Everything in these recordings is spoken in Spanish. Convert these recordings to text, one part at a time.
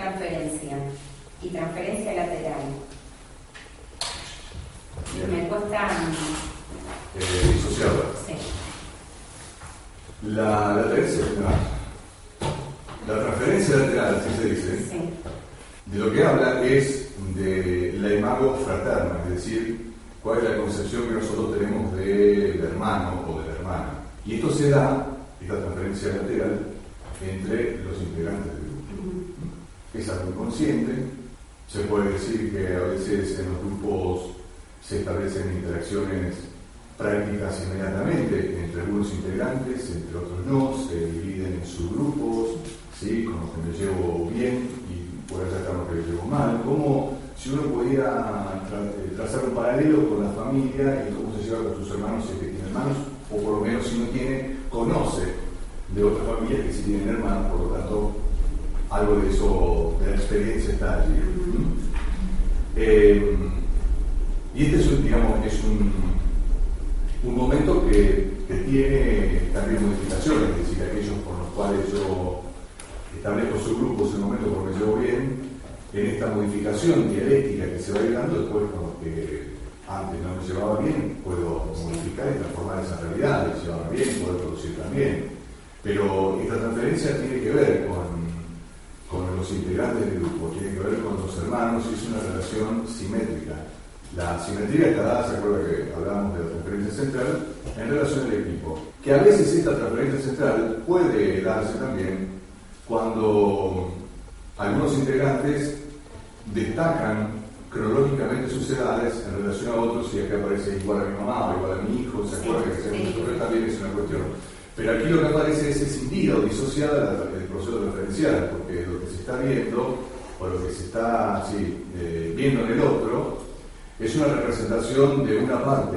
intertransferencia y transferencia lateral. Me cuesta. Eh, disociarla. Sí. La lateral la, la transferencia lateral, así se dice, Sí. de lo que habla es de la imago fraterna, es decir, cuál es la concepción que nosotros tenemos del hermano o de la hermana. Y esto se da, esta transferencia lateral, entre los integrantes. Es algo inconsciente, se puede decir que a veces en los grupos se establecen interacciones prácticas inmediatamente entre algunos integrantes, entre otros no, se dividen en subgrupos, ¿sí? con los que me llevo bien y por allá están los que me llevo mal, como si uno pudiera eh, trazar un paralelo con la familia y cómo se lleva con sus hermanos si es que tiene hermanos, o por lo menos si no tiene, conoce de otras familias que sí tienen hermanos, por lo tanto algo de eso, de la experiencia está allí. Eh, y este es un, digamos, es un, un momento que, que tiene también modificaciones, es decir, aquellos por los cuales yo establezco subgrupos en el momento porque llevo bien, en esta modificación dialéctica que se va dando, después con los que antes no me llevaba bien, puedo modificar y transformar esa realidad, y llevarme bien, poder producir también. Pero esta transferencia tiene que ver con los integrantes del grupo, tiene que ver con los hermanos y es una relación simétrica. La simetría está dada, se acuerda que hablábamos de la transferencia central, en relación al equipo. Que a veces esta transferencia central puede darse también cuando algunos integrantes destacan cronológicamente sus edades en relación a otros y acá aparece igual a mi mamá o igual a mi hijo, ¿se acuerda que se también es una cuestión? Pero aquí lo que aparece es escindida o disociada la- el proceso referencial, porque lo que se está viendo o lo que se está sí, eh, viendo en el otro es una representación de una parte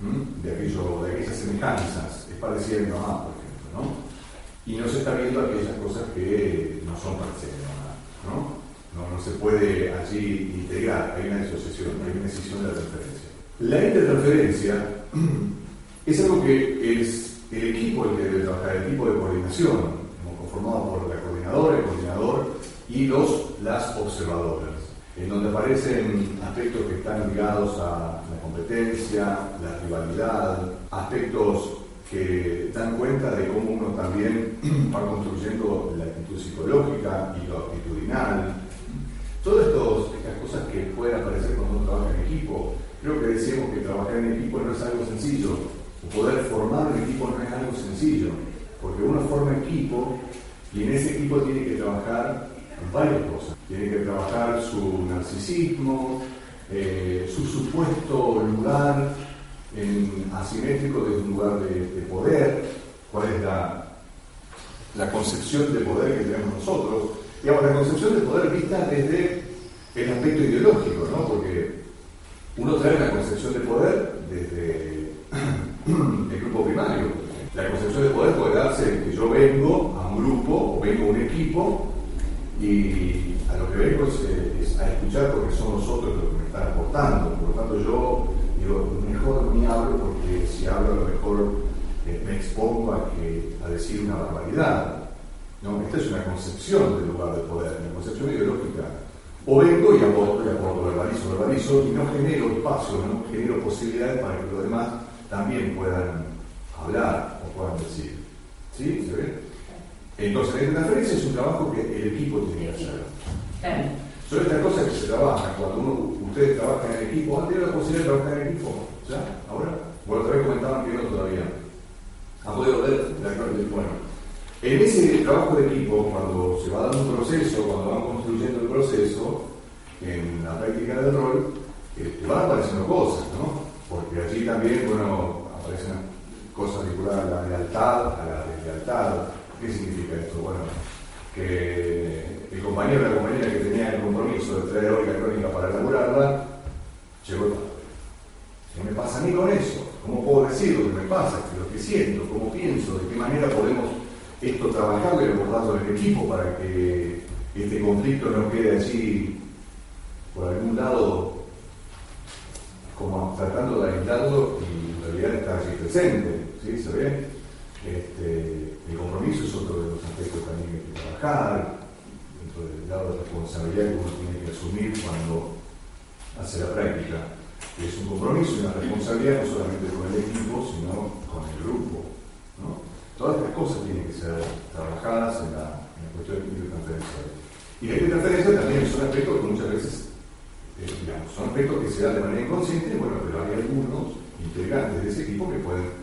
¿m? de, aquello, de aquellas semejanzas, es parecida a mi mamá, por ejemplo, ¿no? Y no se está viendo aquellas cosas que no son parecidas a mamá, ¿no? No, no se puede allí integrar, hay una disociación, hay una decisión de la transferencia. La intertransferencia es algo que es el equipo el que debe trabajar, el equipo de coordinación, como conformado por la coordinadora, el coordinador y los, las observadoras, en donde aparecen aspectos que están ligados a la competencia, la rivalidad, aspectos que dan cuenta de cómo uno también va construyendo la actitud psicológica y lo actitudinal. Todas estas cosas que pueden aparecer cuando uno trabaja en equipo, creo que decíamos que trabajar en equipo no es algo sencillo, poder formar un equipo no es algo sencillo, porque uno forma equipo y en ese equipo tiene que trabajar varias cosas. Tiene que trabajar su narcisismo, eh, su supuesto lugar asimétrico desde un lugar de, de poder, cuál es la, la concepción de poder que tenemos nosotros. Digamos, la concepción de poder vista desde el aspecto ideológico, ¿no? Porque uno trae una concepción de poder desde el grupo primario. La concepción de poder puede darse que yo vengo a un grupo o vengo a un equipo y a lo que vengo es, a escuchar porque son los otros los que me están aportando. Por lo tanto, yo digo, mejor ni hablo porque si hablo a lo mejor eh, me expongo a decir una barbaridad. No, esta es una concepción del lugar de poder, una concepción ideológica. O vengo y aporto, y aporto, verbalizo, verbalizo y no genero espacio, no genero posibilidades para que los demás también puedan hablar o puedan decir. ¿Sí? ¿Se ve? Entonces, la interferencia es un trabajo que el equipo tiene que hacer. Claro. Son estas cosas que se trabajan. Cuando uno, ustedes trabajan en equipo, ¿han tenido la posibilidad de trabajar en equipo? ¿Ya? ¿Ahora? Bueno, otra vez comentaban que no todavía. ¿Han podido ver? la- Bueno, en ese trabajo de equipo, cuando se va dando un proceso, cuando van construyendo el proceso, en la práctica del rol, este, van apareciendo cosas, ¿no? Porque allí también, bueno, aparecen cosas vinculadas a la lealtad, a la deslealtad. ¿Qué significa esto? Bueno, que el compañero o la compañera que tenía el compromiso de traer hoy la crónica para elaborarla, llegó tarde. ¿Qué me pasa a mí con eso? ¿Cómo puedo decir lo que me pasa, lo que siento, cómo pienso, de qué manera podemos esto trabajarlo y abordarlo en el equipo para que este conflicto no quede así por algún lado como tratando de aislarlo y en realidad está allí presente, ¿sí? ¿Se ve? Este, el compromiso es otro de los aspectos también que hay que trabajar, dentro del lado de responsabilidad que uno tiene que asumir cuando hace la práctica. Es un compromiso y una responsabilidad no solamente con el equipo, sino con el grupo. Todas estas cosas tienen que ser trabajadas en la, cuestión de transferencia. Y la interferencia también son aspectos que muchas veces, eh, digamos, son aspectos que se dan de manera inconsciente, bueno, pero hay algunos integrantes de ese equipo que pueden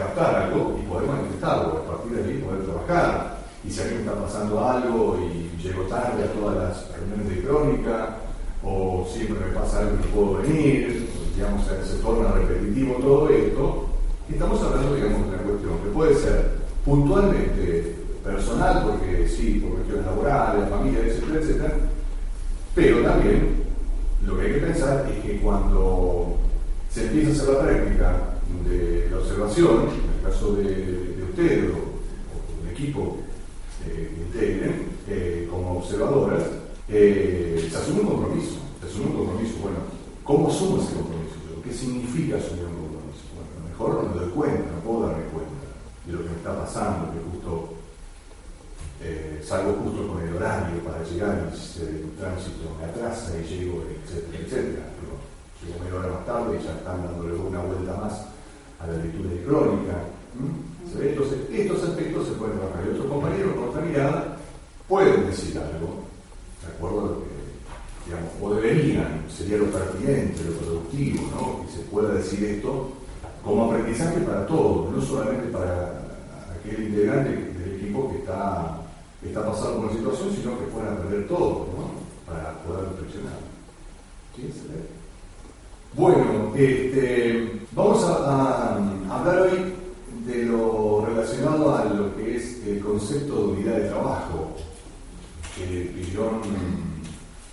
captar algo y poder manifestarlo, a partir de ahí poder trabajar. Y si a me está pasando algo y llego tarde a todas las reuniones de crónica, o siempre me pasa algo y no puedo venir, digamos, se torna repetitivo todo esto, estamos hablando, digamos, de una cuestión que puede ser puntualmente personal, porque sí, por cuestiones laborales, familia, etcétera, etcétera, pero también lo que hay que pensar es que cuando se empieza a hacer la práctica de la observación, en el caso de, de ustedes o, del equipo eh, que integren eh, como observadoras, eh, se asume un compromiso, se asume un compromiso. Bueno, ¿cómo asumo ese compromiso? ¿Qué significa asumir un compromiso? Bueno, a lo mejor no me doy cuenta, no puedo darme cuenta de lo que me está pasando, que justo eh, salgo justo con el horario para llegar y el tránsito me atrasa y llego, etcétera, etcétera. Pero llego media hora más tarde y ya están dándole una vuelta más a la lectura de crónica. Entonces, estos aspectos se pueden trabajar. Y otros compañeros con otra mirada pueden decir algo, de acuerdo a lo que, digamos, o deberían, sería lo pertinente, lo productivo, ¿no? Que se pueda decir esto como aprendizaje para todos, no solamente para aquel integrante del equipo que está está pasando por una situación, sino que puedan aprender todo, ¿no? Para poder reflexionar. ¿Sí? Bueno, este, vamos a, hablar hoy de lo relacionado a lo que es el concepto de unidad de trabajo que Pillón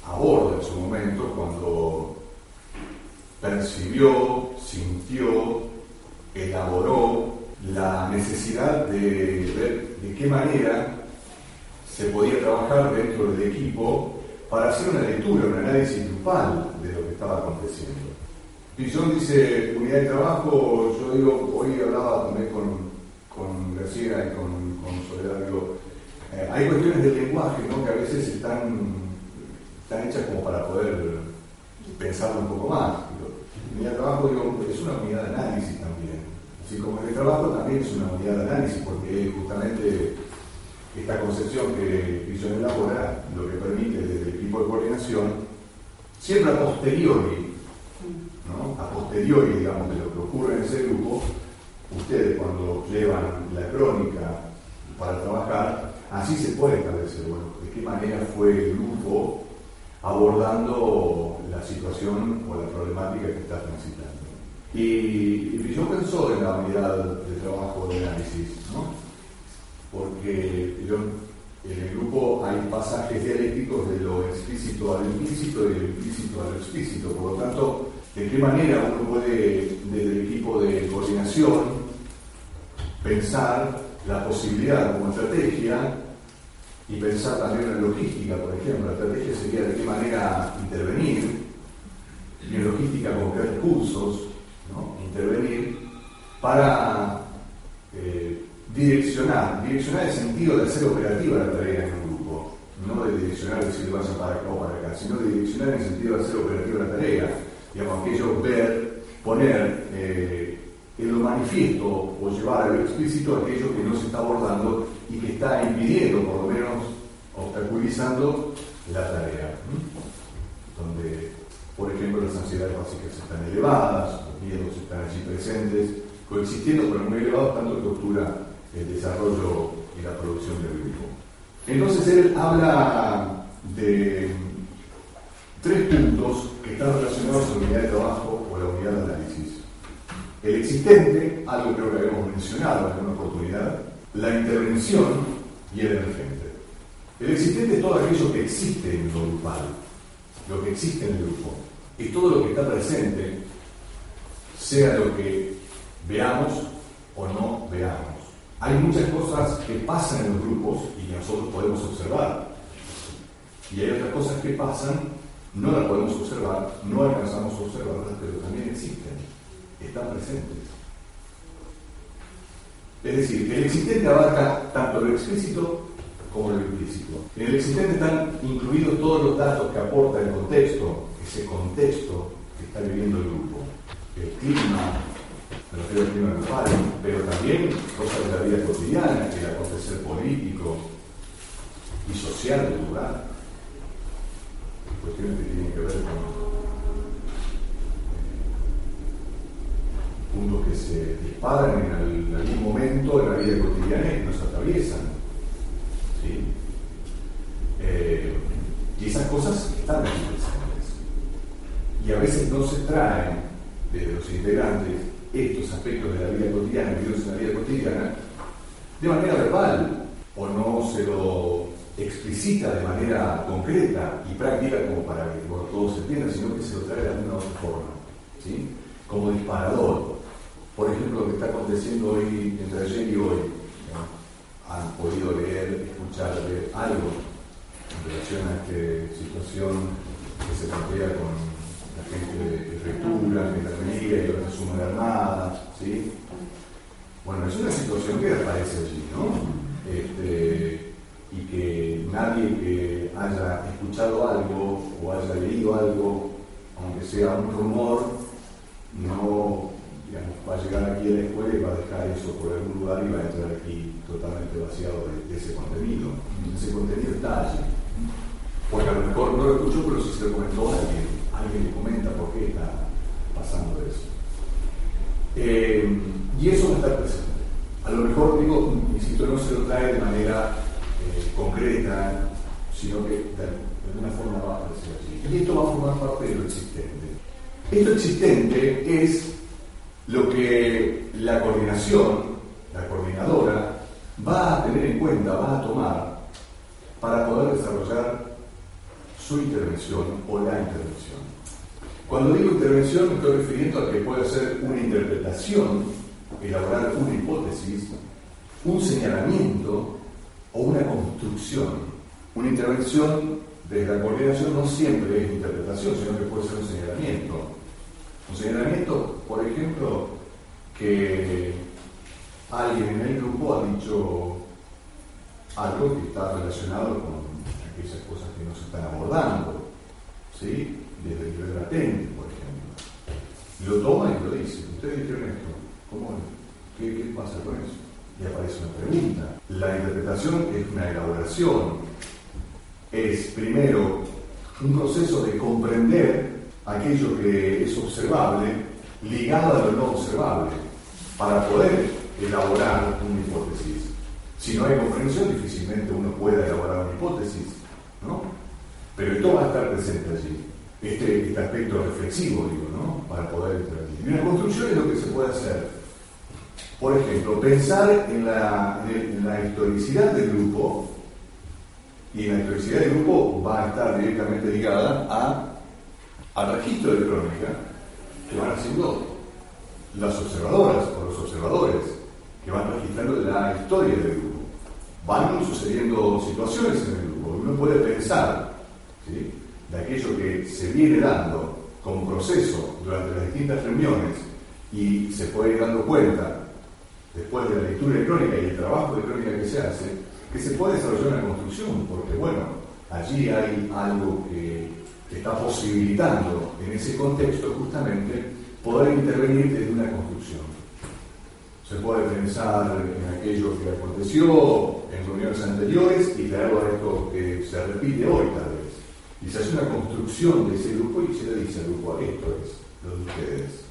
aborda en su momento cuando percibió, sintió, elaboró la necesidad de ver de qué manera se podía trabajar dentro del equipo para hacer una lectura, un análisis grupal de lo que estaba aconteciendo. Pillón dice unidad de trabajo, yo digo, hoy hablaba también con, con García y con, con Soledad, digo, eh, hay cuestiones del lenguaje ¿no? que a veces están, están hechas como para poder pensarlo un poco más. unidad de trabajo digo, es una unidad de análisis también. Así como el trabajo también es una unidad de análisis, porque justamente esta concepción que Pillon elabora lo que permite desde el equipo de coordinación, siempre a posteriori, posteriori, digamos, de lo que ocurre en ese grupo, ustedes cuando llevan la crónica para trabajar, así se puede establecer, bueno, de qué manera fue el grupo abordando la situación o la problemática que está transitando. Y, y pensó en la unidad de trabajo de análisis, ¿no? porque en el grupo hay pasajes dialécticos de lo explícito a lo implícito y de lo implícito a lo explícito. Por lo tanto, ¿de qué manera uno puede, desde el equipo de coordinación, pensar la posibilidad como estrategia y pensar también en logística, por ejemplo? La estrategia sería de qué manera intervenir, y en logística con qué recursos intervenir para eh, direccionar, direccionar el sentido de hacer operativa la tarea en un grupo, no de direccionar decir vayan para acá o para acá, sino de direccionar en el sentido de hacer operativa la tarea, digamos, aquello ver, poner eh, en lo manifiesto o llevar a lo explícito aquello que no se está abordando y que está impidiendo, por lo menos obstaculizando la tarea. Donde, por ejemplo, las ansiedades básicas están elevadas, los miedos están allí presentes, coexistiendo, pero muy elevados, tanto que obtura el desarrollo y la producción del grupo. Entonces él habla de tres puntos que están relacionados con la unidad de trabajo o la unidad de análisis. El existente, algo creo que habíamos mencionado en alguna oportunidad, la intervención y el emergente. El existente es todo aquello que existe en lo grupal, lo que existe en el grupo. Y todo lo que está presente, sea lo que veamos o no veamos. Hay muchas cosas que pasan en los grupos y que nosotros podemos observar. Y hay otras cosas que pasan, no las podemos observar, no alcanzamos a observarlas, pero también existen, están presentes. Es decir, el existente abarca tanto lo explícito como lo implícito. En el existente están incluidos todos los datos que aporta el contexto, ese contexto que está viviendo el grupo. El clima, me refiero al clima global, pero también cosas de la vida cotidiana, el acontecer político y social del lugar. Cuestiones que tienen que ver con puntos que se disparan en, algún momento en la vida cotidiana y nos atraviesan. ¿sí? Eh, y esas cosas están aquí. Y a veces no se traen desde los integrantes estos aspectos de la vida cotidiana, vividos en la vida cotidiana, de manera verbal, o no se lo explicita de manera concreta y práctica como para que todos se entiendan, sino que se lo trae de alguna otra forma, ¿sí? como disparador por ejemplo, lo que está aconteciendo hoy, entre ayer y hoy, han podido leer, escuchar algo en relación a esta situación que se plantea con la gente de prefectura, gendarmería y otras sumas de armada, ¿sí? Bueno, es una situación que aparece allí, ¿no? Este, y que nadie que haya escuchado algo o haya leído algo, aunque sea un rumor, no va a llegar aquí a la escuela y va a dejar eso por algún lugar y va a entrar aquí totalmente vaciado de, ese contenido. Ese contenido está allí. Porque a lo mejor no lo escuchó, pero si se lo comentó alguien, alguien le comenta por qué está pasando eso. Eh, y eso va a estar presente. A lo mejor, digo, insisto, no se lo trae de manera eh, concreta, sino que de, alguna forma va a aparecer allí. Y esto va a formar parte de lo existente. Esto existente es lo que la coordinación, la coordinadora, va a tener en cuenta, va a tomar para poder desarrollar su intervención o la intervención. Cuando digo intervención me estoy refiriendo a que puede ser una interpretación, elaborar una hipótesis, un señalamiento o una construcción. Una intervención desde la coordinación no siempre es interpretación, sino que puede ser un señalamiento. Un señalamiento, por ejemplo, que alguien en el grupo ha dicho algo que está relacionado con aquellas cosas que no se están abordando, ¿sí? Desde el nivel latente, por ejemplo. Lo toma y lo dice. Ustedes dijeron esto. ¿Cómo ¿Qué, ¿Qué pasa con eso? Y aparece una pregunta. La interpretación es una elaboración. Es primero un proceso de comprender aquello que es observable ligado a lo no observable para poder elaborar una hipótesis. Si no hay comprensión, difícilmente uno pueda elaborar una hipótesis, ¿no? Pero esto va a estar presente allí, este, este aspecto reflexivo, digo, ¿no? Para poder intervenir. Y una construcción es lo que se puede hacer. Por ejemplo, pensar en la, historicidad del grupo, y la historicidad del grupo va a estar directamente ligada al registro de crónica que van haciendo las observadoras o los observadores que van registrando la historia del grupo. Van sucediendo situaciones en el grupo. Uno puede pensar de aquello que se viene dando como proceso durante las distintas reuniones y se puede ir dando cuenta después de la lectura de crónica y el trabajo de crónica que se hace, que se puede desarrollar una construcción, porque bueno, allí hay algo que está posibilitando en ese contexto justamente poder intervenir desde una construcción. Se puede pensar en aquello que aconteció en reuniones anteriores y traerlo a esto que se repite hoy tal vez. Y se hace una construcción de ese grupo y se le dice al grupo, esto es lo de ustedes.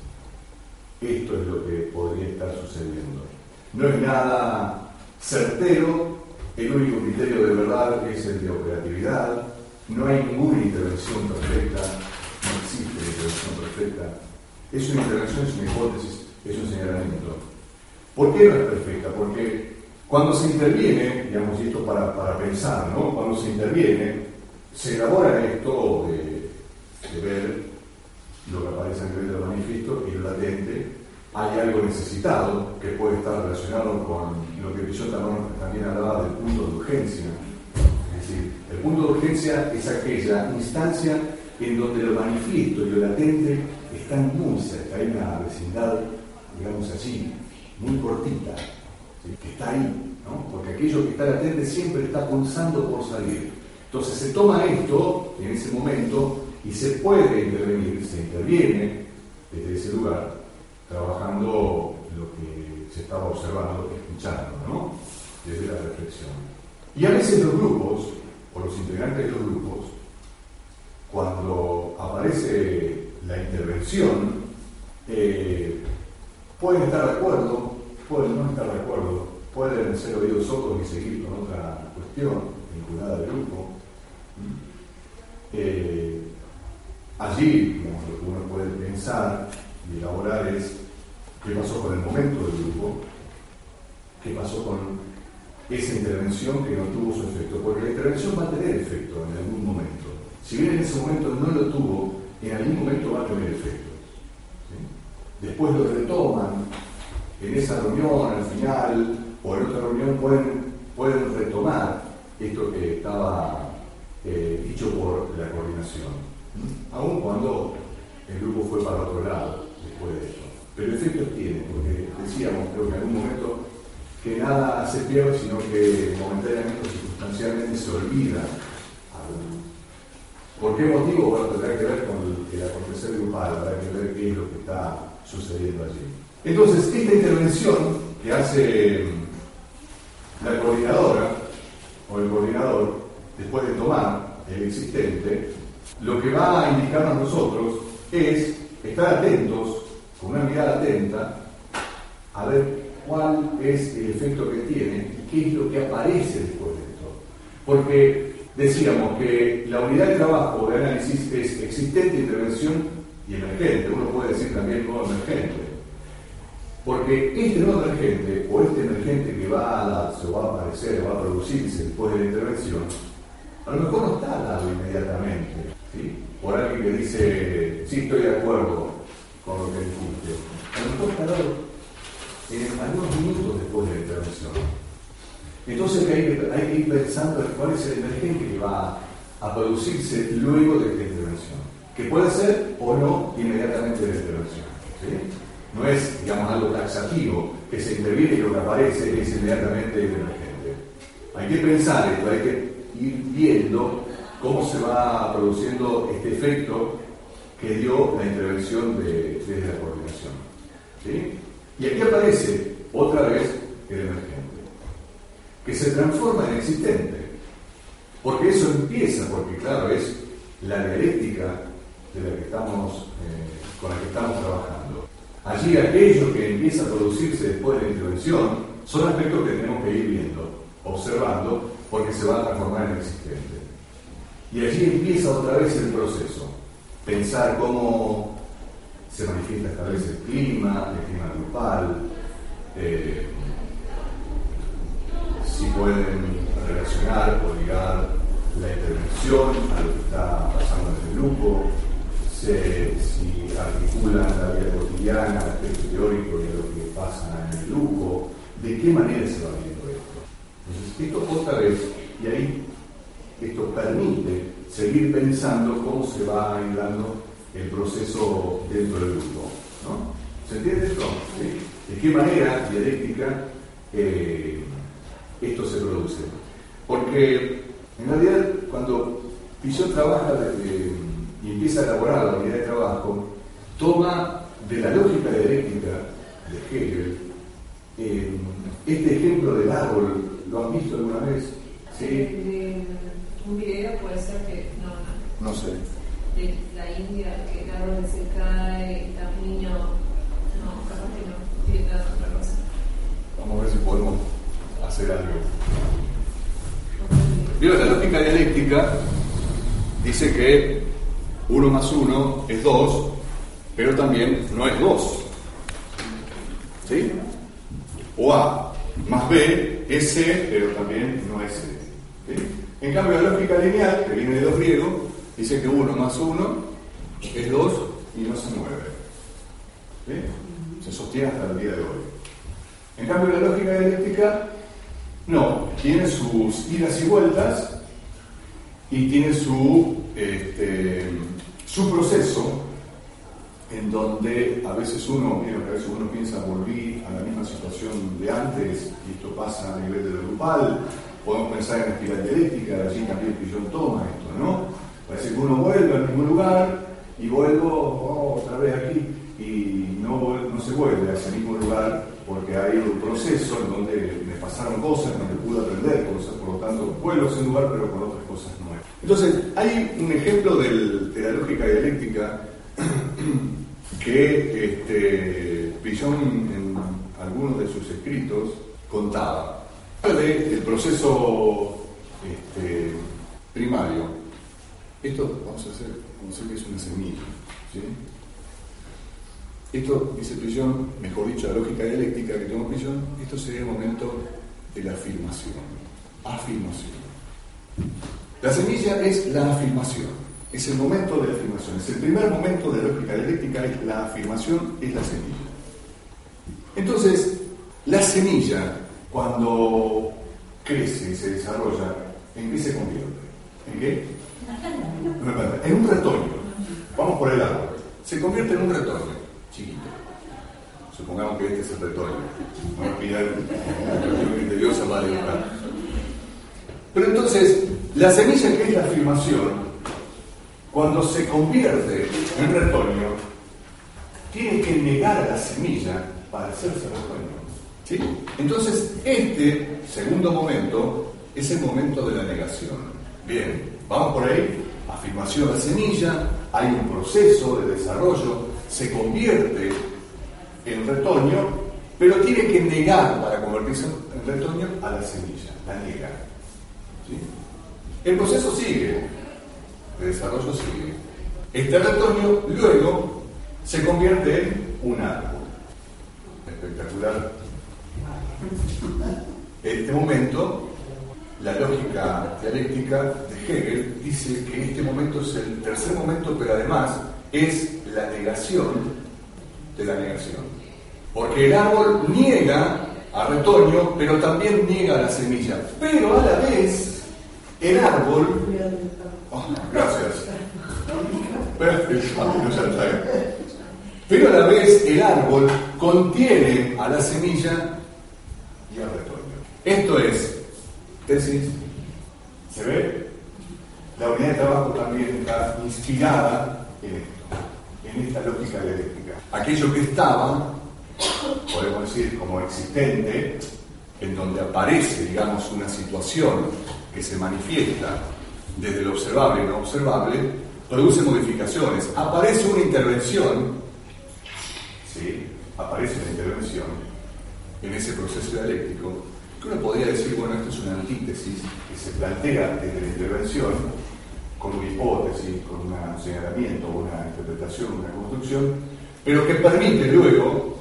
Esto es lo que podría estar sucediendo. No es nada certero, el único criterio de verdad es el de operatividad, no hay ninguna intervención perfecta, no existe intervención perfecta. Es una intervención, es una hipótesis, es un señalamiento. ¿Por qué no es perfecta? Porque Cuando se interviene, digamos, esto para, para pensar, ¿no? Cuando se interviene, se elabora esto de, ver lo que aparece nivel del manifiesto y lo latente, hay algo necesitado que puede estar relacionado con lo que yo también hablaba del punto de urgencia. Es decir, el punto de urgencia es aquella instancia en donde lo manifiesto y lo latente están muy cerca, hay una vecindad, digamos así, muy cortita, que está ahí, ¿no? porque aquello que está latente siempre está pulsando por salir. Entonces se toma esto en ese momento y se puede intervenir, se interviene desde ese lugar, trabajando lo que se estaba observando, escuchando, ¿no? desde la reflexión. Y a veces los grupos, o los integrantes de los grupos, cuando aparece la intervención, eh, pueden estar de acuerdo, pueden no estar de acuerdo, pueden ser oídos sordos y seguir con otra cuestión vinculada al grupo. Eh, allí, lo que uno puede pensar y elaborar es qué pasó con el momento del grupo, qué pasó con esa intervención que no tuvo su efecto, porque la intervención va a tener efecto en algún momento. Si bien en ese momento no lo tuvo, en algún momento va a tener efecto. Después lo retoman, en esa reunión, al final, o en otra reunión, pueden, pueden retomar esto que estaba eh, dicho por la coordinación, aun cuando el grupo fue para otro lado después de esto. Pero efectos tiene, porque decíamos, creo que en algún momento, que nada se pierde, sino que momentáneamente o circunstancialmente se olvida ¿Por qué motivo? Bueno, tendrá que ver con el, el acontecer grupal, habrá que ver qué es lo que está sucediendo allí. Entonces, esta intervención que hace la coordinadora o el coordinador, después de tomar el existente, lo que va a indicarnos a nosotros es estar atentos, con una mirada atenta, a ver cuál es el efecto que tiene y qué es lo que aparece después de esto. Porque decíamos que la unidad de trabajo de análisis es existente, intervención y emergente. Uno puede decir también no emergente. Porque este no emergente o este emergente que va a darse o va a aparecer o va a producirse después de la intervención, a lo mejor no está dado inmediatamente. Por alguien que dice, sí estoy de acuerdo con lo que dijiste. A lo mejor está dado en algunos minutos después de la intervención. Entonces hay que, hay que ir pensando en cuál es el emergente que va a producirse luego de esta intervención, que puede ser o no inmediatamente de la intervención. No es, digamos, algo taxativo, que se interviene y lo que aparece es inmediatamente el emergente. Hay que pensar esto, hay que ir viendo cómo se va produciendo este efecto que dio la intervención de, desde la coordinación. Y aquí aparece otra vez el emergente, que se transforma en existente, porque eso empieza, porque claro, es la dialéctica eh, con la que estamos trabajando. Allí aquello que empieza a producirse después de la intervención son aspectos que tenemos que ir viendo, observando, porque se va a transformar en existente. Y allí empieza otra vez el proceso, pensar cómo se manifiesta esta vez el clima, el clima grupal, eh, si pueden relacionar o ligar la intervención a lo que está pasando en el grupo, si articulan la vida cotidiana, el aspecto teórico y lo que pasa en el grupo, de qué manera se va viendo esto. Entonces, esto otra vez, y ahí esto permite seguir pensando cómo se va dando el proceso dentro del grupo. ¿no? ¿Se entiende esto? ¿De qué manera dialéctica eh, esto se produce? Porque en realidad cuando Pichot trabaja y empieza a elaborar la unidad de trabajo, toma de la lógica dialéctica de Hegel eh, este ejemplo del árbol. ¿Lo han visto alguna vez? ¿Sí? Un video puede ser que no, no. No sé de la India, que el árbol se cae, está un niño, no, capaz que no, tiene otra cosa. Vamos a ver si podemos hacer algo. Vio, la lógica dialéctica dice que 1 más 1 es 2, pero también no es 2. ¿Sí? O A más B es C, pero también no es C. ¿sí? En cambio, la lógica lineal, que viene de los griegos, dice que 1 más 1 es 2 y no se mueve. Se sostiene hasta el día de hoy. En cambio, la lógica dialéctica no, tiene sus idas y vueltas y tiene su, este, su proceso en donde a veces uno, mira, a veces uno piensa volví a la misma situación de antes y esto pasa a nivel de lo grupal, podemos pensar en la espiral dialéctica, allí también Pillon toma esto, ¿no? Parece que uno vuelve al mismo lugar y vuelvo oh, otra vez aquí y no, no se vuelve a ese mismo lugar porque hay un proceso en donde me pasaron cosas, donde pude aprender cosas, por lo tanto vuelvo a ese lugar pero con otras cosas nuevas. Entonces, hay un ejemplo de la lógica dialéctica que este, Pillon en algunos de sus escritos contaba. Del proceso este, primario. Esto vamos a hacer, vamos a hacer que es una semilla. ¿sí? Esto, dice Pillon, mejor dicho, la lógica dialéctica que toma Pillon, esto sería el momento de la afirmación. Afirmación. La semilla es la afirmación es el momento de la afirmación. Es el primer momento de la lógica dialéctica, es la afirmación, es la semilla. Entonces, la semilla, cuando crece y se desarrolla, ¿en qué se convierte? ¿En qué? En un retoño. Vamos por el árbol. Se convierte en un retoño, chiquito. Supongamos que este es el retoño. A mirar el interior se va a Pero entonces, la semilla que es la afirmación, cuando se convierte en retoño, tiene que negar a la semilla para hacerse retoño. Entonces, este segundo momento es el momento de la negación. Bien, vamos por ahí. Afirmación de la semilla, hay un proceso de desarrollo, se convierte en retoño, pero tiene que negar para convertirse en retoño a la semilla, la niega. El proceso sigue, de desarrollo sigue. Este retoño luego se convierte en un árbol. Espectacular. En este momento, la lógica dialéctica de Hegel dice que este momento es el tercer momento, pero además es la negación de la negación. Porque el árbol niega a retoño, pero también niega a la semilla. Pero a la vez, el árbol Oh, gracias. Pero a la vez el árbol contiene a la semilla. Esto es tesis. ¿Se ve? La unidad de trabajo también está inspirada en esto, en esta lógica dialéctica. Aquello que estaba, podemos decir como existente, en donde aparece, digamos, una situación que se manifiesta desde lo observable y no observable, produce modificaciones. Aparece una intervención, ¿sí? aparece una intervención en ese proceso dialéctico, uno podría decir, bueno, esto es una antítesis que se plantea desde la intervención con una hipótesis, con un señalamiento, una interpretación, una construcción, pero que permite luego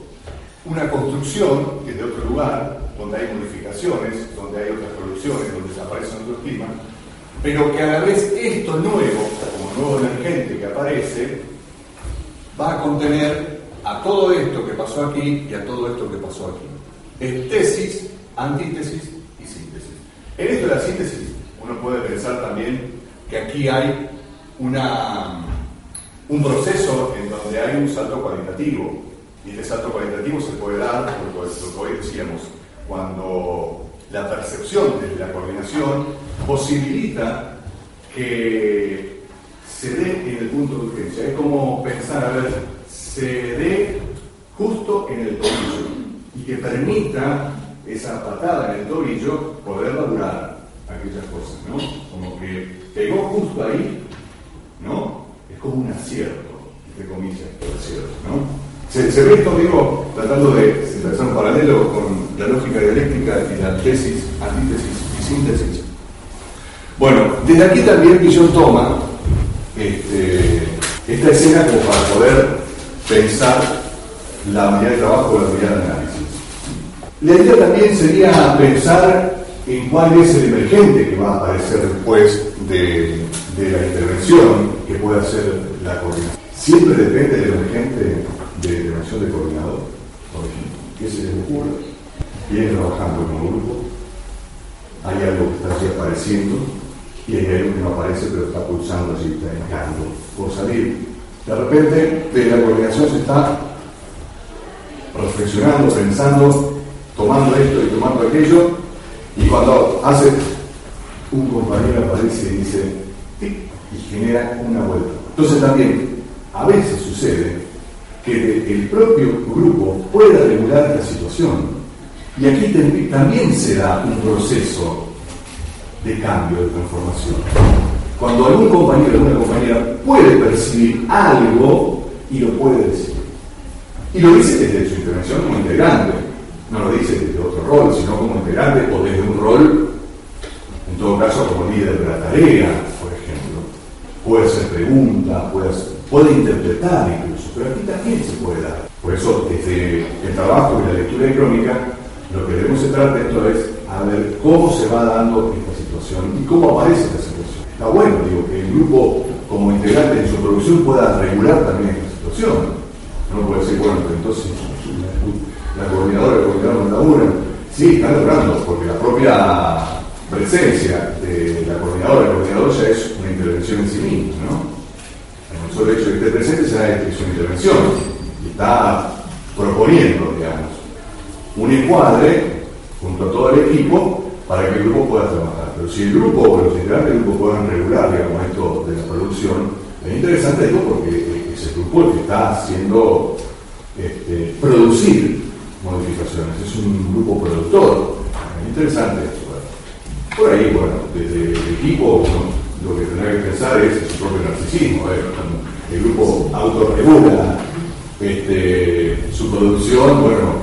una construcción desde otro lugar, donde hay modificaciones, donde hay otras producciones, donde desaparecen otros climas, pero que a la vez esto nuevo, como nuevo emergente que aparece, va a contener a todo esto que pasó aquí y a todo esto que pasó aquí. Es tesis, antítesis y síntesis. En esto de la síntesis, uno puede pensar también que aquí hay una, un proceso en donde hay un salto cualitativo. Y este salto cualitativo se puede dar, lo que hoy decíamos, cuando la percepción de la coordinación posibilita que se dé en el punto de urgencia. Es como pensar, a ver, se dé justo en el tobillo y que permita esa patada en el tobillo poder durar aquellas cosas, ¿no? Como que pegó justo ahí, ¿no? Es como un acierto, entre comillas, el acierto, ¿no? Se, ve esto, digo, tratando de hacer un paralelo con la lógica dialéctica y la tesis, antítesis y síntesis. Bueno, desde aquí también Guillón toma este, esta escena como para poder pensar la unidad de trabajo o la unidad de análisis. La idea también sería pensar en cuál es el emergente que va a aparecer después de, de la intervención que puede hacer la coordinación. Siempre depende del emergente de intervención de coordinador, por ejemplo. ¿Qué se les ocurre? Viene trabajando en un grupo, hay algo que está así apareciendo y hay algo que no aparece pero está pulsando así, está entrando por salir. De repente, de la coordinación se está reflexionando, pensando, tomando esto y tomando aquello, y cuando hace un compañero aparece y dice, y genera una vuelta. Entonces también, a veces sucede que el propio grupo pueda regular la situación. Y aquí también se da un proceso de cambio, de transformación. Cuando algún compañero o alguna compañera puede percibir algo y lo puede decir. Y lo dice desde su intervención como integrante. No lo dice desde otro rol, sino como integrante o desde un rol, en todo caso, como líder de la tarea, por ejemplo. Puede hacer preguntas, puede, puede interpretar incluso, pero aquí también se puede dar. Por eso, desde el trabajo y la lectura de crónica, lo que debemos entrar dentro es a ver cómo se va dando esta situación y cómo aparece esta situación. Está bueno, digo, que el grupo como integrante en su producción pueda regular también esta situación no puede decir, bueno, entonces la coordinadora, el coordinador no laburan. Sí, están logrando, porque la propia presencia de la coordinadora, el coordinador ya es una intervención en sí mismo, ¿no? El solo hecho de que esté presente ya es una intervención y está proponiendo, digamos, un encuadre junto a todo el equipo para que el grupo pueda trabajar. Pero si el grupo o los integrantes del grupo puedan regular, digamos, esto de la producción, es interesante esto porque ese grupo el que está haciendo este, producir modificaciones, es un grupo productor. Es interesante esto. Por ahí, bueno, desde el equipo lo que tendrá que pensar es su propio narcisismo. el grupo autorregula este, su producción, bueno,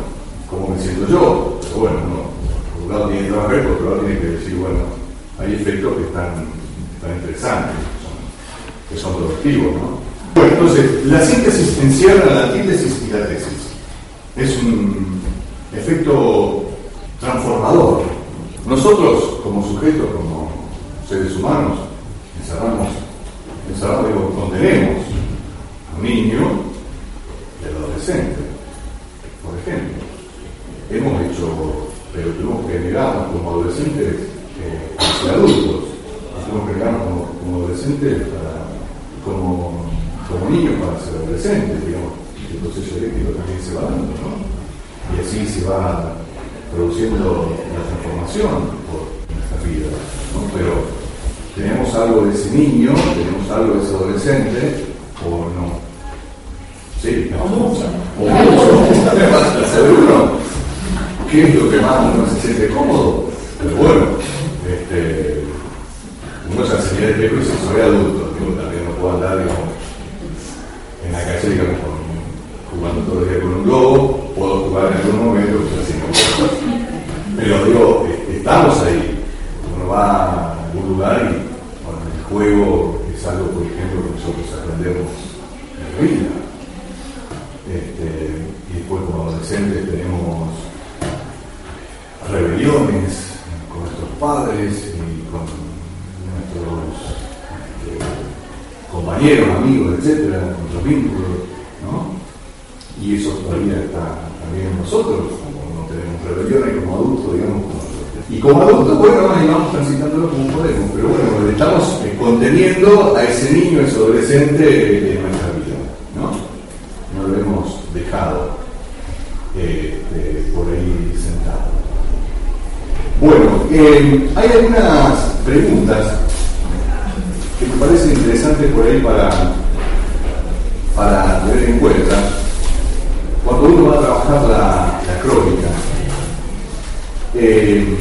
como me siento yo? Pero bueno, no, por un lado tiene que trabajar, por otro lado tiene que decir, bueno, hay efectos que están, interesantes, que son, que son productivos, ¿no? Bueno, entonces, la síntesis encierra la antítesis y la tesis. Es un efecto transformador. Nosotros, como sujetos, como seres humanos, encerramos, encerramos digo, contenemos a un niño y al adolescente, por ejemplo. Hemos hecho, pero tenemos que generarnos como adolescentes eh, hacia adultos, tenemos que generarnos como, como adolescentes para, como como niños para ser adolescentes, digamos, el proceso eléctrico también se va dando, ¿no? Y así se va produciendo la transformación por nuestra vida, ¿no? Pero tenemos algo de ese niño, tenemos algo de ese adolescente, o no. Sí, o mucho. O mucho. Seguro. ¿Qué es lo que más uno se siente cómodo? Pero bueno, este, uno se enseña de peco y se soy adulto, yo también no puedo andar, digamos, en la calle, digamos, jugando todo el día con un globo, puedo jugar en algún momento, pues, pero digo, estamos ahí. Uno va a algún lugar y bueno, el juego es algo, por ejemplo, que nosotros aprendemos en la vida. Este, y después como adolescentes tenemos rebeliones con nuestros padres y con nuestros compañeros, amigos, etcétera, nuestros vínculos, ¿no? Y eso todavía está también en nosotros, como no tenemos rebeliones como adultos, digamos, como y como adultos, bueno, ahí vamos transitándolo como podemos, pero bueno, estamos eh, conteniendo a ese niño, a ese adolescente en nuestra vida, ¿no? No lo hemos dejado eh, por ahí sentado. Bueno, eh, hay algunas preguntas que me parece interesante por ahí para, para tener en cuenta cuando uno va a trabajar la, crónica. Eh,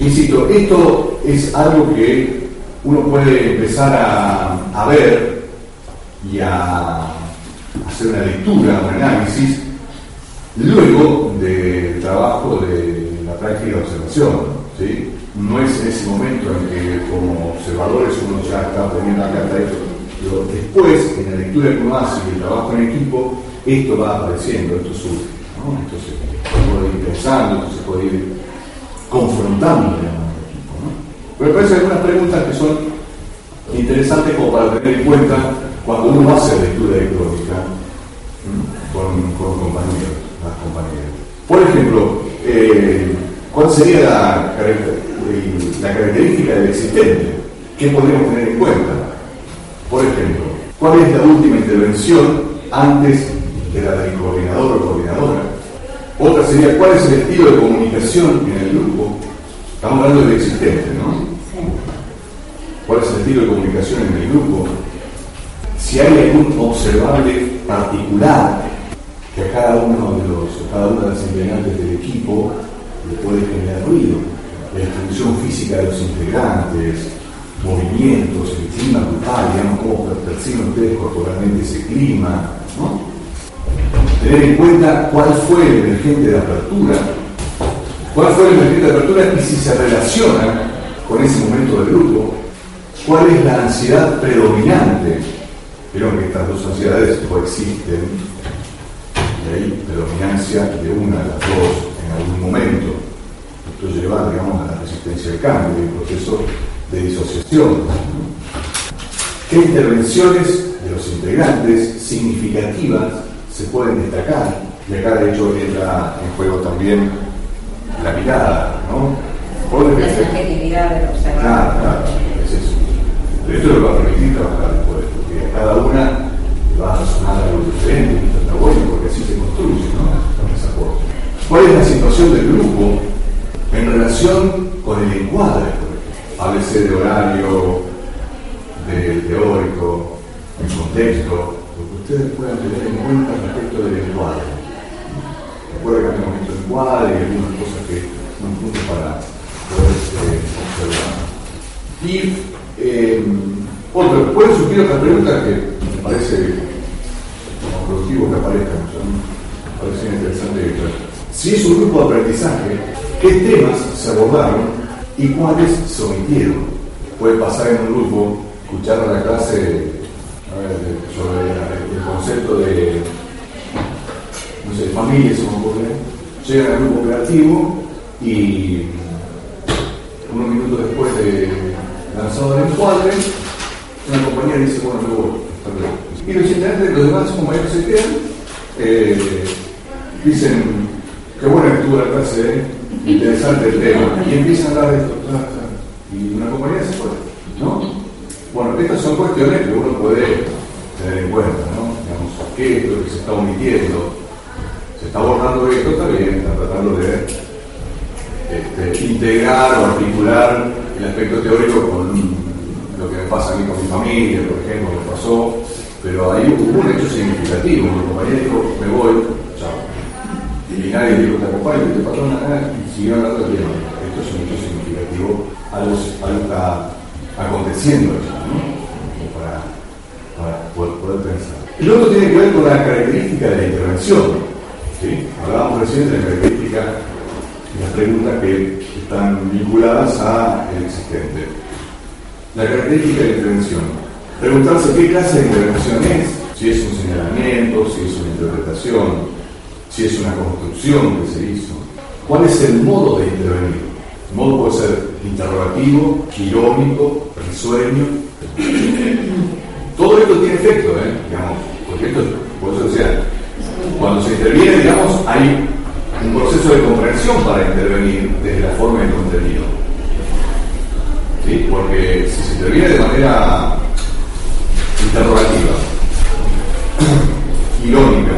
insisto, esto es algo que uno puede empezar a, ver y a hacer una lectura, un análisis, luego del trabajo de la práctica de observación. ¿sí? no es en ese momento en que como observadores uno ya está poniendo la carta esto, pero después, en la lectura que uno hace y el trabajo en equipo, esto va apareciendo, esto surge. ¿no? Entonces, se puede ir pensando, se puede ir confrontando digamos. Pero me parece algunas preguntas que son interesantes como para tener en cuenta cuando uno hace lectura electrónica con, compañeros, las compañeras. Por ejemplo, eh, ¿cuál sería la, la característica del existente? ¿Qué podríamos tener en cuenta? Por ejemplo, ¿cuál es la última intervención antes de la del coordinador o coordinadora? Otra sería, ¿cuál es el estilo de comunicación en el grupo? Estamos hablando del existente, ¿no? ¿Cuál es el estilo de comunicación en el grupo? Si hay algún observable particular que a cada uno de los, a cada una de las integrantes del equipo le puede generar ruido. La distribución física de los integrantes, movimientos, el clima grupal, digamos, cómo perciben ustedes corporalmente ese clima, ¿no? Tener en cuenta cuál fue el emergente de apertura, cuál fue el emergente de apertura y si se relaciona con ese momento del grupo, cuál es la ansiedad predominante. Vieron que estas dos ansiedades coexisten, y hay predominancia de una de las dos en algún momento. Esto lleva, digamos, a la resistencia al cambio, el proceso de disociación. ¿Qué intervenciones de los integrantes significativas se pueden destacar? Y acá, de hecho, entra en juego también la mirada, ¿no? La subjetividad del Claro, observador. claro, eso. Esto lo va a permitir trabajar después, porque a cada una va a sonar algo diferente, está bueno porque así se construye, ¿no? ¿Cuál es la situación del grupo en relación con el encuadre, ejemplo? Háblese de horario, de teórico, el contexto, lo que ustedes puedan tener en cuenta respecto del encuadre. Recuerda que hemos visto encuadre y algunas cosas que son puntos para poder eh, observar. Y eh, otro, pueden surgir otras preguntas que me parece productivo que aparezcan, me parece interesante que Si es un grupo de aprendizaje, ¿qué temas se abordaron y cuáles se omitieron? Puede pasar en un grupo, escuchar la clase sobre el concepto de no sé, familia, se me llegan al grupo operativo y unos minutos después de lanzado el encuadre, una compañía dice, bueno, me voy. Y los integrantes, los demás compañeros se quedan, eh, dicen, qué buena que la clase, ¿eh? interesante el tema, y empiezan a hablar de esto, y una compañía se fue, ¿no? Bueno, estas son cuestiones que uno puede tener en cuenta, ¿no? Digamos, ¿qué es lo que se está omitiendo? Se está abordando esto, está bien, está tratando de este, integrar o articular el aspecto teórico con lo que me pasa a mí con mi familia, por ejemplo, me pasó, pero ahí hubo un hecho significativo, mi compañera dijo, me voy, chao. Y nadie dijo, te acompaño, te patrona, ah, y siguió hablando del tema. Esto es un hecho significativo, algo, algo está aconteciendo, ¿no? Como para, para poder, poder pensar. El otro tiene que ver con la característica de la intervención. ¿sí? Hablábamos recién de la característica las preguntas que están vinculadas a el existente. La característica de la intervención. Preguntarse qué clase de intervención es, si es un señalamiento, si es una interpretación, si es una construcción que se hizo. ¿Cuál es el modo de intervenir? El modo puede ser interrogativo, irónico, risueño. Todo esto tiene efecto, ¿eh? Digamos, porque esto, por eso decía, cuando se interviene, digamos, hay de comprensión para intervenir desde la forma del contenido. ¿Sí? Porque si se interviene de manera interrogativa, irónica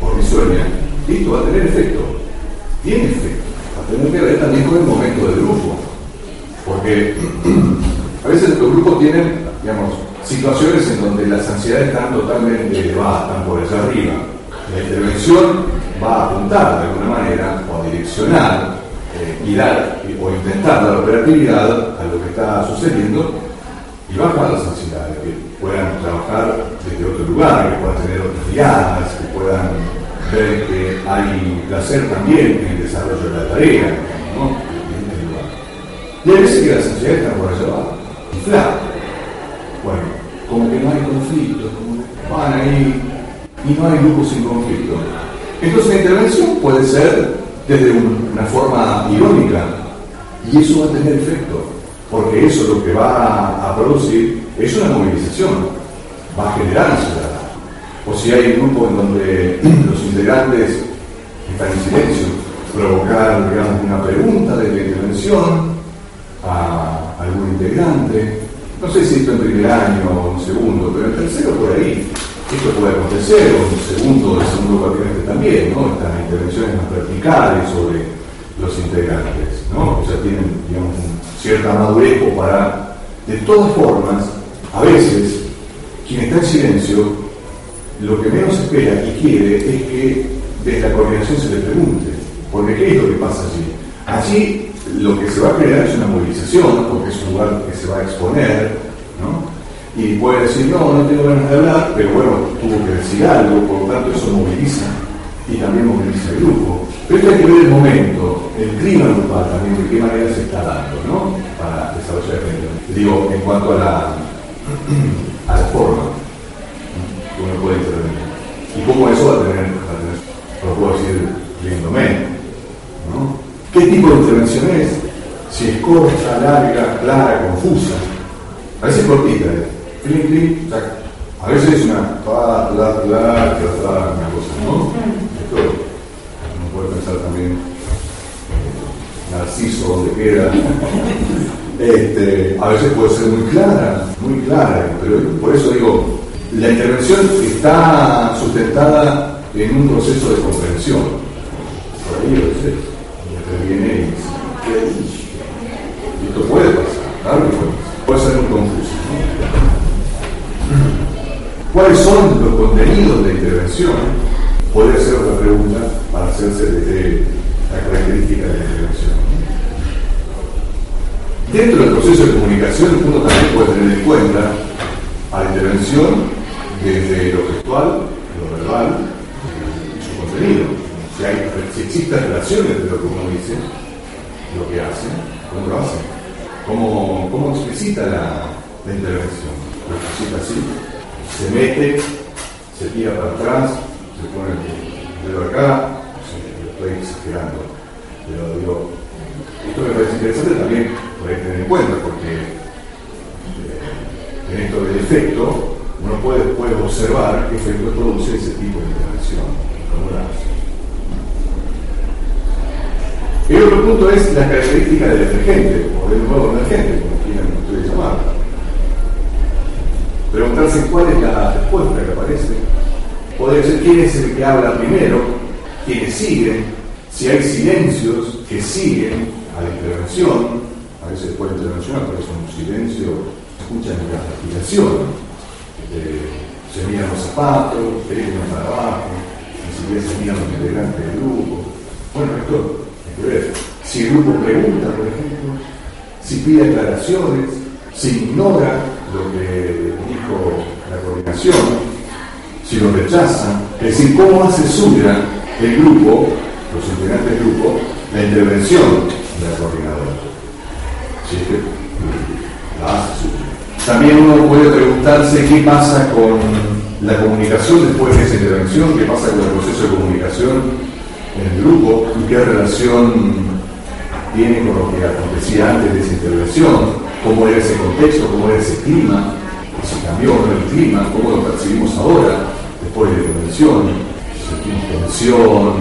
o risueña, esto va a tener efecto. Tiene efecto. Va a tener que ver también con el momento del grupo. Porque a veces los grupos tienen, digamos, situaciones en donde las ansiedades están totalmente elevadas, están por allá arriba. La intervención va a apuntar de alguna manera o a direccionar eh, y dar o intentar dar operatividad a lo que está sucediendo y bajar las ansiedades, que puedan trabajar desde otro lugar, que puedan tener otras miradas, que puedan ver que hay placer también en el desarrollo de la tarea, ¿no? En este lugar. Y hay veces que las ansiedades están por allá infladas. Bueno, como que no hay conflicto, como que van ahí y no hay grupos sin conflicto. Entonces la intervención puede ser desde una forma irónica y eso va a tener efecto, porque eso lo que va a producir es una movilización, va a generar ansiedad. O si hay un grupo en donde los integrantes están en silencio, provocar digamos, una pregunta de la intervención a algún integrante, no sé si esto en primer año o en segundo, pero en tercero por ahí. Esto puede acontecer, o segundo, en segundo cuatrimestre también, ¿no? Estas intervenciones más verticales sobre los integrantes, ¿no? O sea, tienen, digamos, cierta madurez para, de todas formas, a veces, quien está en silencio, lo que menos espera y quiere es que desde la coordinación se le pregunte, porque ¿qué es lo que pasa allí? Allí lo que se va a crear es una movilización, porque es un lugar que se va a exponer. Y puede decir, no, no tengo ganas de hablar, pero bueno, tuvo que decir algo, por lo tanto eso moviliza y también moviliza el grupo. Pero hay que ver el momento, el clima grupal también, de qué manera se está dando, ¿no? Para desarrollar el Digo, en cuanto a la, a forma que uno puede intervenir. Y cómo eso va a tener, va lo puedo decir riéndome, ¿no? ¿Qué tipo de intervención es? Si es corta, larga, clara, confusa. A veces cortita, ¿eh? Clic, clic, A veces es una la, la, la, una cosa, ¿no? Esto uno puede pensar también eh, Narciso donde queda. Este, a veces puede ser muy clara, muy clara, pero por eso digo, la intervención está sustentada en un proceso de comprensión. Por ahí a veces interviene y esto puede pasar, claro que puede Puede ser muy confuso. ¿Cuáles son los contenidos de intervención? Puede ser otra pregunta para hacerse de la característica de la intervención. Dentro del proceso de comunicación, uno también puede tener en cuenta a la intervención desde lo textual, lo verbal su contenido. Si, hay, si existen relaciones entre lo que uno dice, lo que hace, cómo lo hace, cómo, cómo explicita la, la intervención. Lo explicita así, se mete, se tira para atrás, se pone el dedo acá, lo estoy exagerando, pero digo, esto me parece interesante también por ahí tener en cuenta, porque eh, en esto del efecto, uno puede, puede observar qué efecto produce ese tipo de intervención. El otro punto es la característica del emergente, o del nuevo emergente, como quieran ustedes llamar. Preguntarse cuál es la respuesta que aparece. Podría ser quién es el que habla primero, quiénes siguen, si hay silencios que siguen a la intervención, a veces después de la intervención aparece un silencio, escuchan la respiración, se miran los zapatos, miran para abajo, ni siquiera se miran integrantes del grupo. Bueno, esto que ver. Si el grupo pregunta, por ejemplo, si pide aclaraciones, si ignora lo que dijo la coordinación, si lo rechaza, es decir, cómo hace suya el grupo, los integrantes del grupo, la intervención de la coordinadora. Si la hace suya. También uno puede preguntarse qué pasa con la comunicación después de esa intervención, qué pasa con el proceso de comunicación en el grupo y qué relación tiene con lo que acontecía antes de esa intervención, cómo era ese contexto, cómo era ese clima, si cambió o no el clima, cómo lo percibimos ahora después de la intervención, sentimos tensión,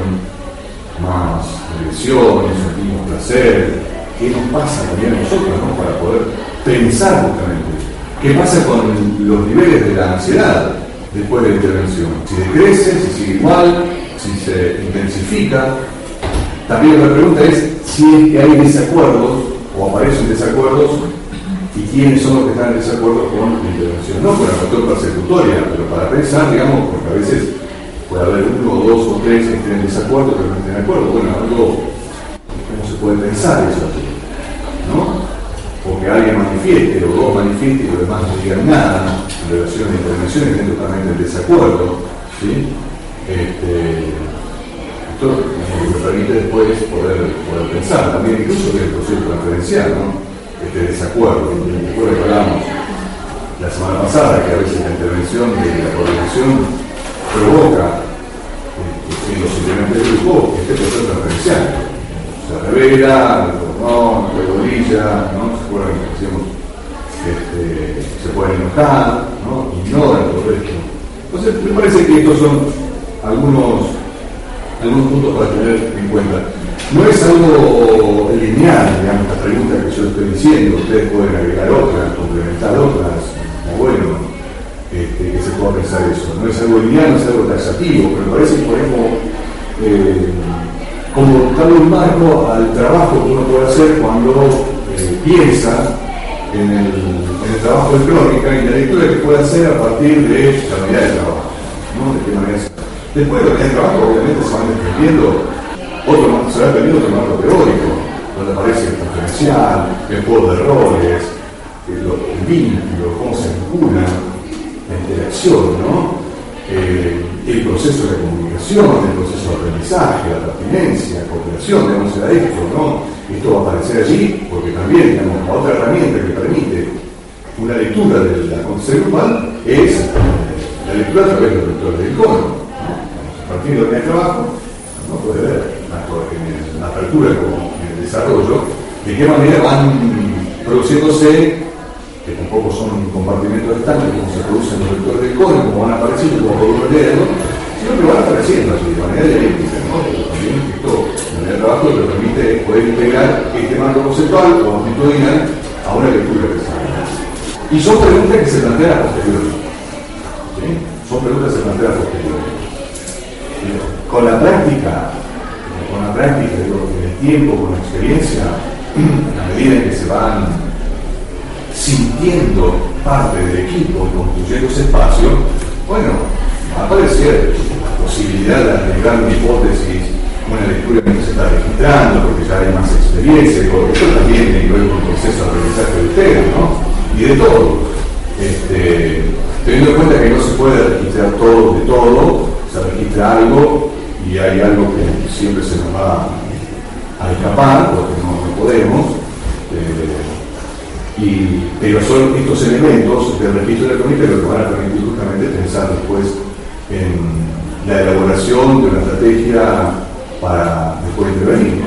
más agresión, sentimos placer, qué nos pasa también a nosotros ¿no? para poder pensar justamente ¿Qué pasa con los niveles de la ansiedad después de la intervención? Si decrece, si sigue igual, si se intensifica. También la pregunta es si hay desacuerdos o aparecen desacuerdos y quiénes son los que están en desacuerdo con la intervención. No con la cuestión persecutoria, pero para pensar, digamos, porque a veces puede haber uno, dos o tres que estén en desacuerdo, pero no estén de acuerdo. Bueno, algo, ¿cómo se puede pensar eso? ¿No? o que alguien manifieste o dos manifiesten y los demás no digan nada en relación a la intervención estén totalmente en desacuerdo. ¿sí? Este, esto me permite después poder, poder pensar también incluso que el proceso transferencial, ¿no? Este desacuerdo. Después hablamos la semana pasada que a veces la intervención de la coordinación provoca este, en los este grupo este proceso referencial. Se revela, no, ¿no? ¿Se acuerdan que? Este, se pueden enojar, ¿no? ignoran todo esto. Entonces, me parece que estos son algunos, algunos puntos para tener en cuenta. No es algo lineal, digamos, la pregunta que yo estoy diciendo, ustedes pueden agregar otras, complementar otras, o bueno, este, que se pueda pensar eso. No es algo lineal, no es algo taxativo, pero parece que podemos eh, como darle un marco al trabajo que uno puede hacer cuando eh, piensa en el, trabajo de crónica y la lectura que puede hacer a partir de la unidad de trabajo. ¿no? ¿De qué manera Después de la unidad de trabajo, obviamente, se van desprendiendo otro, se va desprendiendo otro marco teórico, donde aparece el diferencial, el juego de roles, el, vínculo, cómo se vincula, la interacción, ¿no? Eh, el proceso de comunicación, el proceso de aprendizaje, la pertinencia, la cooperación, digamos, era esto, ¿no? Esto va a aparecer allí porque también, digamos, otra herramienta que permite una lectura de la conciencia grupal es la lectura a través de los del icono. ¿no? A partir de el trabajo, uno puede ver, en la apertura como en el desarrollo, de qué manera van produciéndose que tampoco son compartimentos estanques como se producen los vectores del código, como van apareciendo, como podemos leerlo, sino que van apareciendo así de manera dialéctica, ¿no? También esto, en el trabajo que permite poder integrar este marco conceptual o actitudinal a una lectura que Y son preguntas que se plantean a posteriori. ¿sí? Son preguntas que se plantean a posteriori. Con la práctica, con la práctica, con el tiempo, con la experiencia, a medida que se van sintiendo parte del equipo construyendo ese espacio, bueno, va aparecer la posibilidad de agregar una hipótesis, una lectura que se está registrando, porque ya hay más experiencia, y porque eso también tiene que proceso de aprendizaje de ustedes, ¿no? Y de todo. Este, teniendo en cuenta que no se puede registrar todo de todo, se registra algo y hay algo que siempre se nos va a escapar, porque no, no podemos. Eh, y, pero son estos elementos del registro electrónico lo que van a permitir justamente pensar después en la elaboración de una estrategia para después intervenir.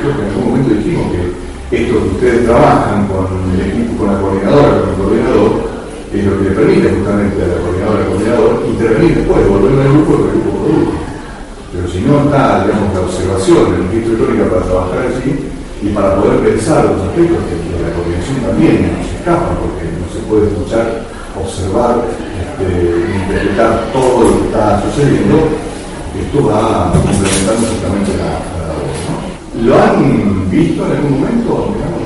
Creo que en algún momento dijimos que esto que ustedes trabajan con el equipo, con la coordinadora, con el coordinador, es lo que le permite justamente a la coordinadora, al coordinador, intervenir después, volver al grupo y el grupo produce. Pero si no está, digamos, la observación del registro electrónico para trabajar allí, y para poder pensar los aspectos que la coordinación también nos escapan, porque no se puede escuchar, observar, este, interpretar todo lo que está sucediendo, esto va complementando justamente la. ¿no? ¿Lo han visto en algún momento, digamos,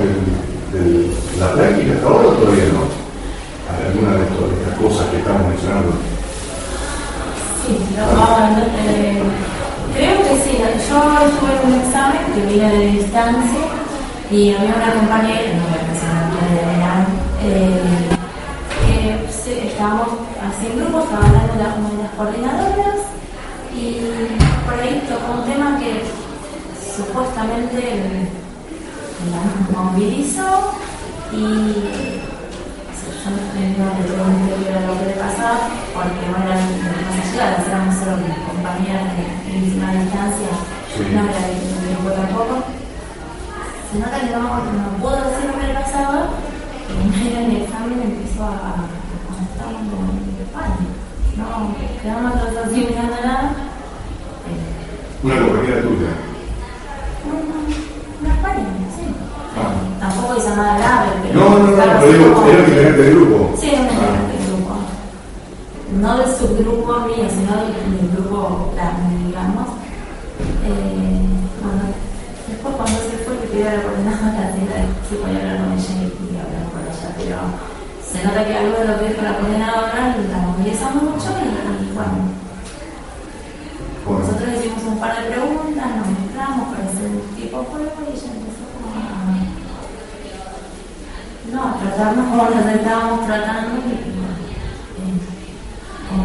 de, la práctica hasta ahora o todavía no? ¿Alguna de, estas cosas que estamos mencionando? Eh, Creo que sí. Yo estuve en un examen que vine de distancia y había una compañera, no voy a de eh, que estábamos así en grupo, estaban hablando las, las coordinadoras y por ahí tocó un tema que supuestamente la movilizó y yo no le pregunté era lo que le pasaba porque no eran allegadas, éramos solo compañeras de misma distancia, no era de tiempo tampoco. Se nota que no, no puedo decir lo que le pasaba y en del examen empezó a con el España. No, quedamos todos así mirando nada. ¿Una compañera tuya? Una, una España, sí. Ah. Tampoco hizo nada grave, pero. No, no, no, pero digo, era integrante del grupo. Sí, grupo. No del subgrupo mío, sino del, del grupo grande, digamos. Eh, bueno, después cuando se fue, que pidió la coordinadora, sí podía hablar con ella y hablar con ella, pero se nota que algo de lo que dijo la coordinadora la movilizamos mucho y, y bueno. Nosotros hicimos un par de preguntas, nos mostramos para hacer un tipo de juego y ella empezó no, tratarnos como nos estábamos tratando y el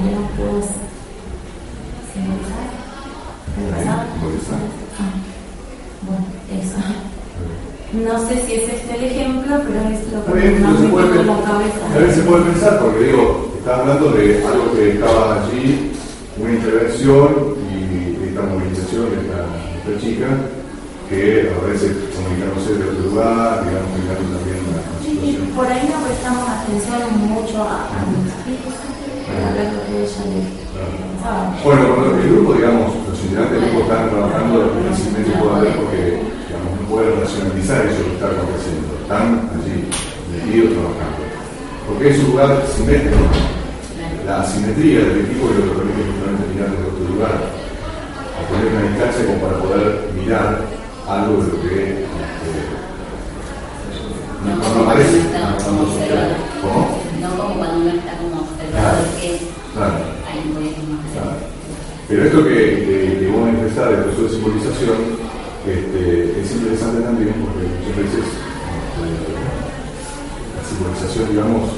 pasado. Ah, bueno, eso. No sé si es este el ejemplo, pero es lo que no me puede como cabeza. A ver, se puede pensar, porque digo, estaba hablando de algo que estaba allí, una intervención y esta movilización de esta, esta chica, que aparece comunicándose de otro lugar, digamos, mirando también una Sí, situación. y por ahí no prestamos atención mucho a, a Bueno, el grupo, digamos, los integrantes del grupo están trabajando difícilmente puede haber porque, digamos, no pueden racionalizar eso que está aconteciendo. Están allí, metidos trabajando. Porque es un lugar simétrico. La asimetría del equipo que lo permite justamente mirar desde otro lugar. A poner una distancia como para poder mirar algo de lo que este, no, no aparece. No. No como cuando uno está como Claro. Pero esto que, que, que vos manifestás del proceso de simbolización este, es interesante también porque muchas veces este, la simbolización, digamos,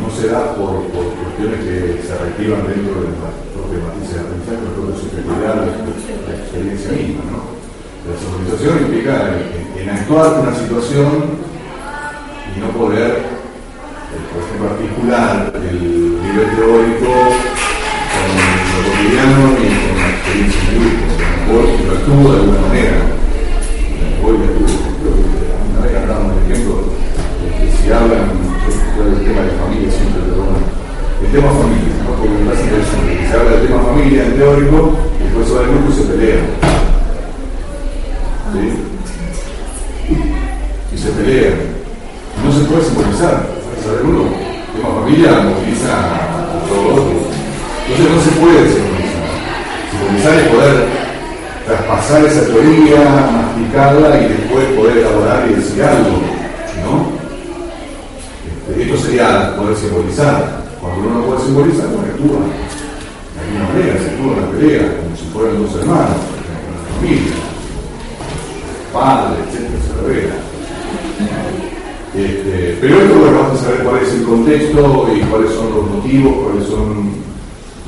no se da por, por cuestiones que se reactivan dentro de la propia matriz de aprendizaje, pero por su peculiar la, la experiencia misma. ¿no? La simbolización implica en, actuar una situación y no poder, el nivel teórico con lo cotidiano y con la experiencia en grupo. Lo estuvo de alguna manera. Hoy lo estuvo. Creo que Una vez hablábamos de ejemplo, que si hablan del tema de familia siempre, bueno, el tema familia, ¿no? porque me parece interesante. Se habla del tema familia en teórico, y se va al grupo se pelea. ¿Sí? Y se pelean. No se puede simbolizar. ¿Sabe uno? Familia moviliza a todos. Entonces no se puede simbolizar. Simbolizar es poder traspasar esa teoría, masticarla y después poder elaborar y decir algo. ¿No? Este, Esto sería poder simbolizar. Cuando uno no puede simbolizar, no actúa. De alguna manera se actúa en la pelea, como si fueran dos hermanos, en la familia, padre, etcétera, pero esto, bueno, vamos a saber cuál es el contexto y cuáles son los motivos, cuáles son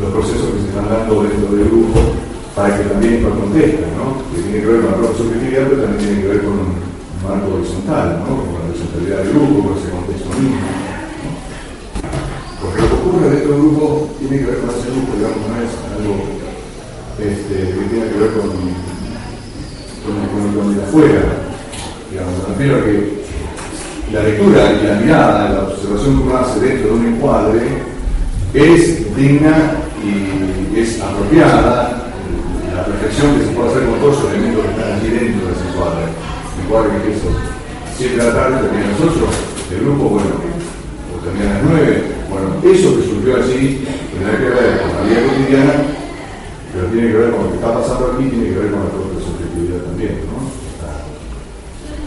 los procesos que se están dando dentro del grupo, para que también esto acontezca, ¿no? Que tiene que ver con la propia subjetividad, pero también tiene que ver con un marco horizontal, ¿no? Con la horizontalidad del grupo, con ese contexto mismo. ¿no? Porque lo que ocurre dentro del grupo tiene que ver con ese grupo, digamos, no es algo este, que tiene que ver con, con, con, con el afuera. Digamos, me refiero a que la lectura y la mirada, la observación que uno hace dentro de un encuadre es digna y es apropiada. La reflexión que se puede hacer con todos los elementos que están allí dentro de ese encuadre. El encuadre que es eso. 7 de la tarde termina nosotros, el grupo, bueno, o termina a las 9. Bueno, eso que surgió allí tendrá que ver con la vida cotidiana, pero tiene que ver con lo que está pasando aquí, tiene que ver con la propia subjetividad también, ¿no?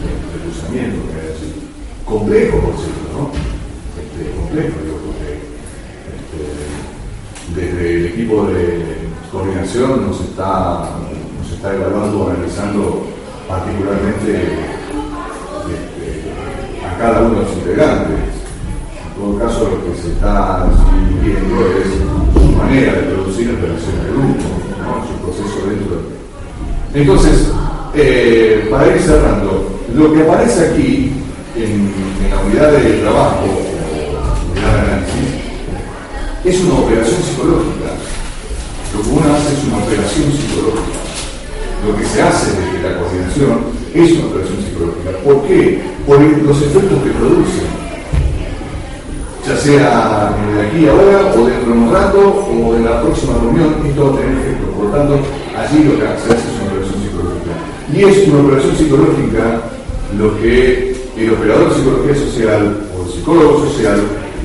El cruzamiento que hay allí. Complejo, por cierto, ¿no? Este, complejo, digo, porque este, desde el equipo de coordinación nos está, nos está evaluando, analizando particularmente este, a cada uno de los integrantes. En todo caso, lo que se está viendo es su manera de producir en relación al grupo, ¿no? su proceso dentro Entonces, eh, para ir cerrando, lo que aparece aquí de trabajo, unidad de análisis, es una operación psicológica. Lo que uno hace es una operación psicológica. Lo que se hace desde la coordinación es una operación psicológica. ¿Por qué? Por los efectos que produce. Ya sea de aquí y ahora, o dentro de un rato, o en la próxima reunión, esto va a tener efecto. Por lo tanto, allí lo que se hace es una operación psicológica. Y es una operación psicológica lo que el operador de psicología social o el psicólogo social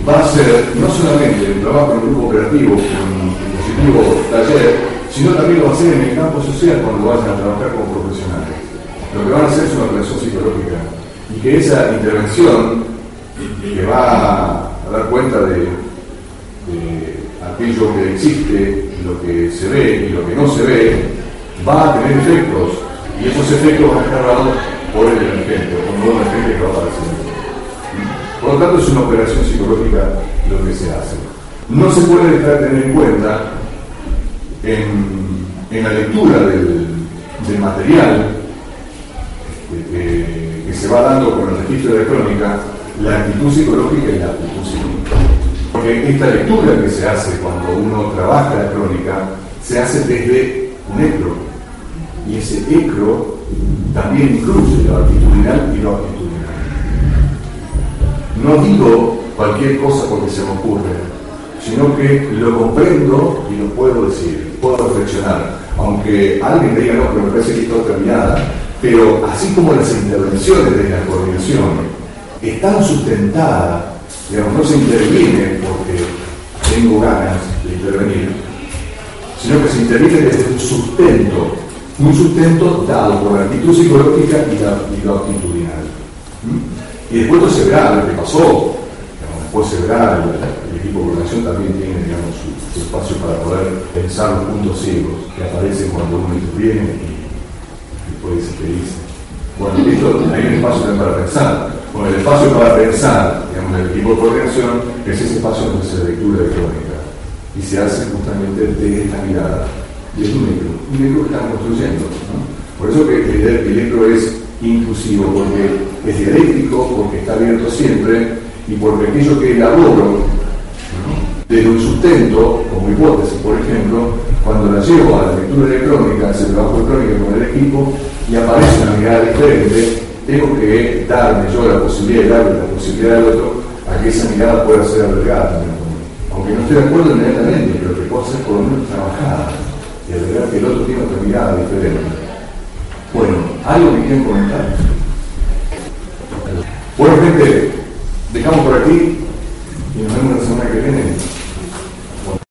va a hacer no solamente en el trabajo en el grupo operativo, con el positivo taller, sino también lo va a hacer en el campo social cuando vayan a trabajar como profesionales. Lo que van a hacer es una operación psicológica y que esa intervención que va a dar cuenta de, de aquello que existe, lo que se ve y lo que no se ve, va a tener efectos y esos efectos van a estar dados por el emergente, por un nuevo emergente que va a aparecer. Por lo tanto, es una operación psicológica lo que se hace. No se puede dejar de tener en cuenta en, la lectura del, material este, que, se va dando con el registro de la crónica, la actitud psicológica y la actitud psicológica. Porque esta lectura que se hace cuando uno trabaja la crónica se hace desde un ecro. Y ese ecro también incluye lo actitudinal y lo actitudinal. No digo cualquier cosa porque se me ocurre, sino que lo comprendo y lo puedo decir, puedo reflexionar. Aunque alguien me diga, no, pero me parece que está terminada, pero así como las intervenciones de la coordinación están sustentadas, digamos, no se interviene porque tengo ganas de intervenir, sino que se interviene desde un sustento, un sustento dado por la actitud psicológica y, la, y lo actitudinal. ¿Mm? Y después se verá lo que pasó, después se verá, el, equipo de coordinación también tiene digamos, su, espacio para poder pensar los puntos ciegos que aparecen cuando uno interviene y, y puede ser feliz. Bueno, esto hay un espacio también para pensar. Bueno, el espacio para pensar, digamos, el equipo de coordinación, es ese espacio donde se lectura electrónica y se hace justamente de esta mirada. Y es un micro, un micro que estamos construyendo. ¿no? Por eso que el, el micro es inclusivo, porque es dialéctico, porque está abierto siempre y porque aquello que elaboro desde un sustento, como hipótesis, por ejemplo, cuando la llevo a la lectura electrónica, hace trabajo electrónico con el equipo y aparece una mirada diferente, tengo que darme yo la posibilidad de darle la posibilidad al otro a que esa mirada pueda ser albergada aunque no esté de acuerdo inmediatamente, pero que pueda ser por lo menos trabajada de verdad que el otro tiene otra mirada diferente. Bueno, algo que quieren comentar. Bueno, gente, dejamos por aquí y nos vemos la semana que viene.